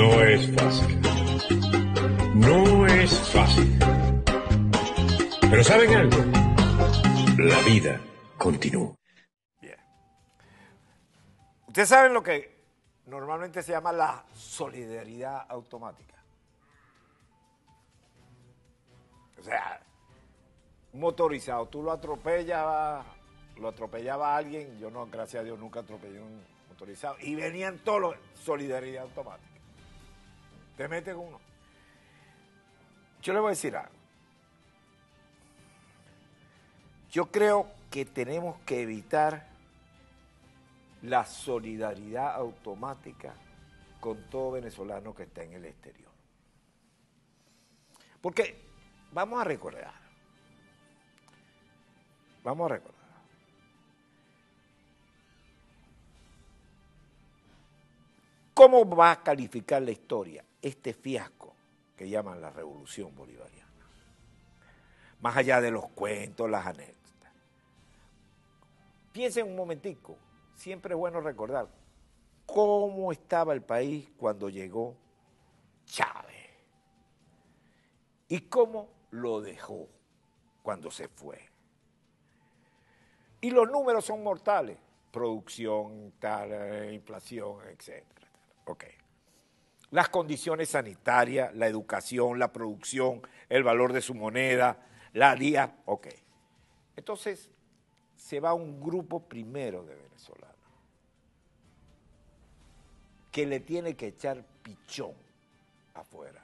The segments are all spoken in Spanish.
No es fácil. No es fácil. Pero ¿saben algo? La vida continúa. Bien. Ustedes saben lo que normalmente se llama la solidaridad automática. O sea, motorizado, tú lo atropellas, lo atropellaba a alguien, yo no, gracias a Dios, nunca atropellé un motorizado, y venían todos los solidaridad automática. Te meten uno. Yo le voy a decir algo. Yo creo que tenemos que evitar la solidaridad automática con todo venezolano que está en el exterior. Porque vamos a recordar, vamos a recordar. ¿Cómo va a calificar la historia este fiasco que llaman la revolución bolivariana? Más allá de los cuentos, las anécdotas. Piensen un momentico, siempre es bueno recordar cómo estaba el país cuando llegó Chávez y cómo lo dejó cuando se fue. Y los números son mortales, producción, tal, eh, inflación, etc. Ok. Las condiciones sanitarias, la educación, la producción, el valor de su moneda, la día, ok. Entonces, se va un grupo primero de venezolanos que le tiene que echar pichón afuera.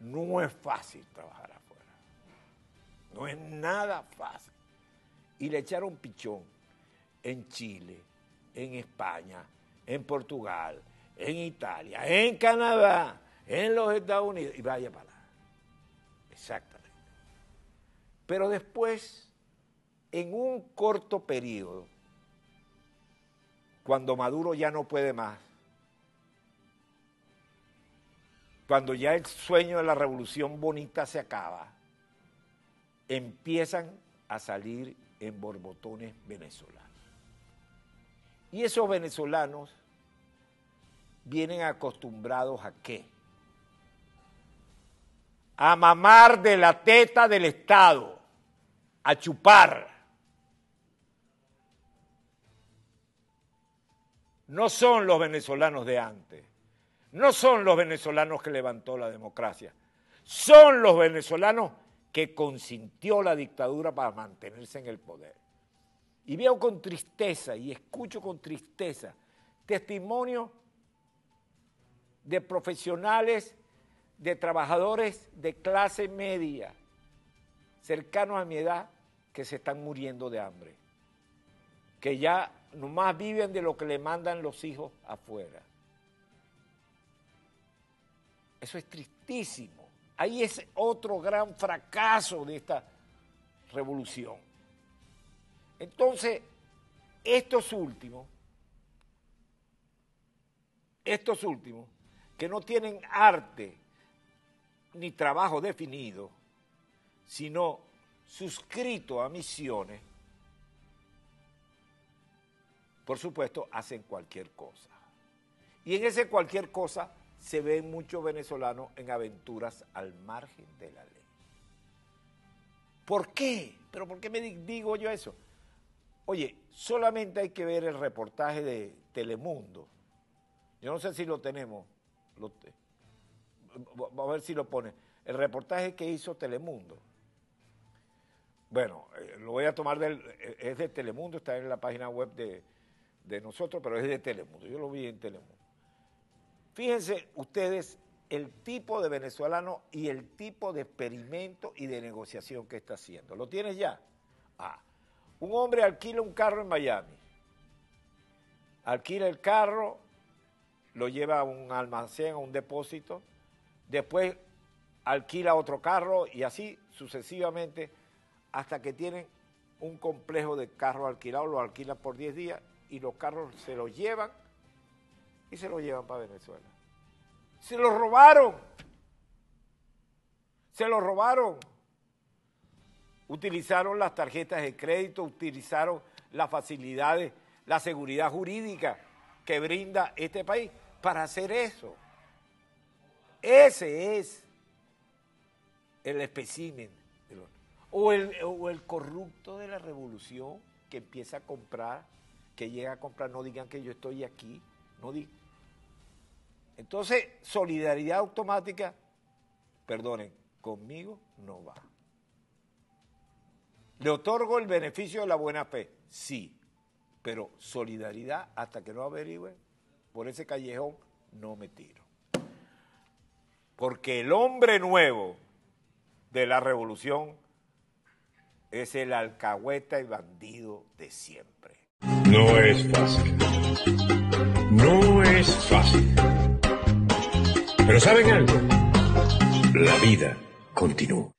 No es fácil trabajar afuera. No es nada fácil. Y le echaron pichón en Chile, en España, en Portugal, en Italia, en Canadá, en los Estados Unidos, y vaya para allá. Exactamente. Pero después en un corto periodo, cuando Maduro ya no puede más, cuando ya el sueño de la revolución bonita se acaba, empiezan a salir en borbotones venezolanos. Y esos venezolanos vienen acostumbrados a qué? A mamar de la teta del Estado, a chupar. no son los venezolanos de antes, no son los venezolanos que levantó la democracia, son los venezolanos que consintió la dictadura para mantenerse en el poder. Y veo con tristeza y escucho con tristeza testimonios de profesionales, de trabajadores de clase media, cercanos a mi edad, que se están muriendo de hambre, que ya nomás viven de lo que le mandan los hijos afuera. Eso es tristísimo. Ahí es otro gran fracaso de esta revolución. Entonces, estos últimos, estos últimos, que no tienen arte ni trabajo definido, sino suscrito a misiones, por supuesto, hacen cualquier cosa. Y en ese cualquier cosa se ven muchos venezolanos en aventuras al margen de la ley. ¿Por qué? ¿Pero por qué me digo yo eso? Oye, solamente hay que ver el reportaje de Telemundo. Yo no sé si lo tenemos. Vamos a ver si lo pone. El reportaje que hizo Telemundo. Bueno, eh, lo voy a tomar del. Eh, es de Telemundo, está en la página web de, de nosotros, pero es de Telemundo. Yo lo vi en Telemundo. Fíjense ustedes el tipo de venezolano y el tipo de experimento y de negociación que está haciendo. ¿Lo tienes ya? Ah, un hombre alquila un carro en Miami. Alquila el carro, lo lleva a un almacén, a un depósito, después alquila otro carro y así sucesivamente hasta que tienen un complejo de carros alquilados, lo alquilan por 10 días y los carros se los llevan y se los llevan para Venezuela. Se los robaron. Se los robaron. Utilizaron las tarjetas de crédito, utilizaron las facilidades, la seguridad jurídica que brinda este país para hacer eso. Ese es el espécimen. O el, o el corrupto de la revolución que empieza a comprar, que llega a comprar, no digan que yo estoy aquí, no digan. Entonces, solidaridad automática, perdonen, conmigo no va. ¿Le otorgo el beneficio de la buena fe? Sí, pero solidaridad hasta que no averigüe por ese callejón no me tiro. Porque el hombre nuevo de la revolución es el alcahueta y bandido de siempre. No es fácil. No es fácil. Pero ¿saben algo? La vida continúa.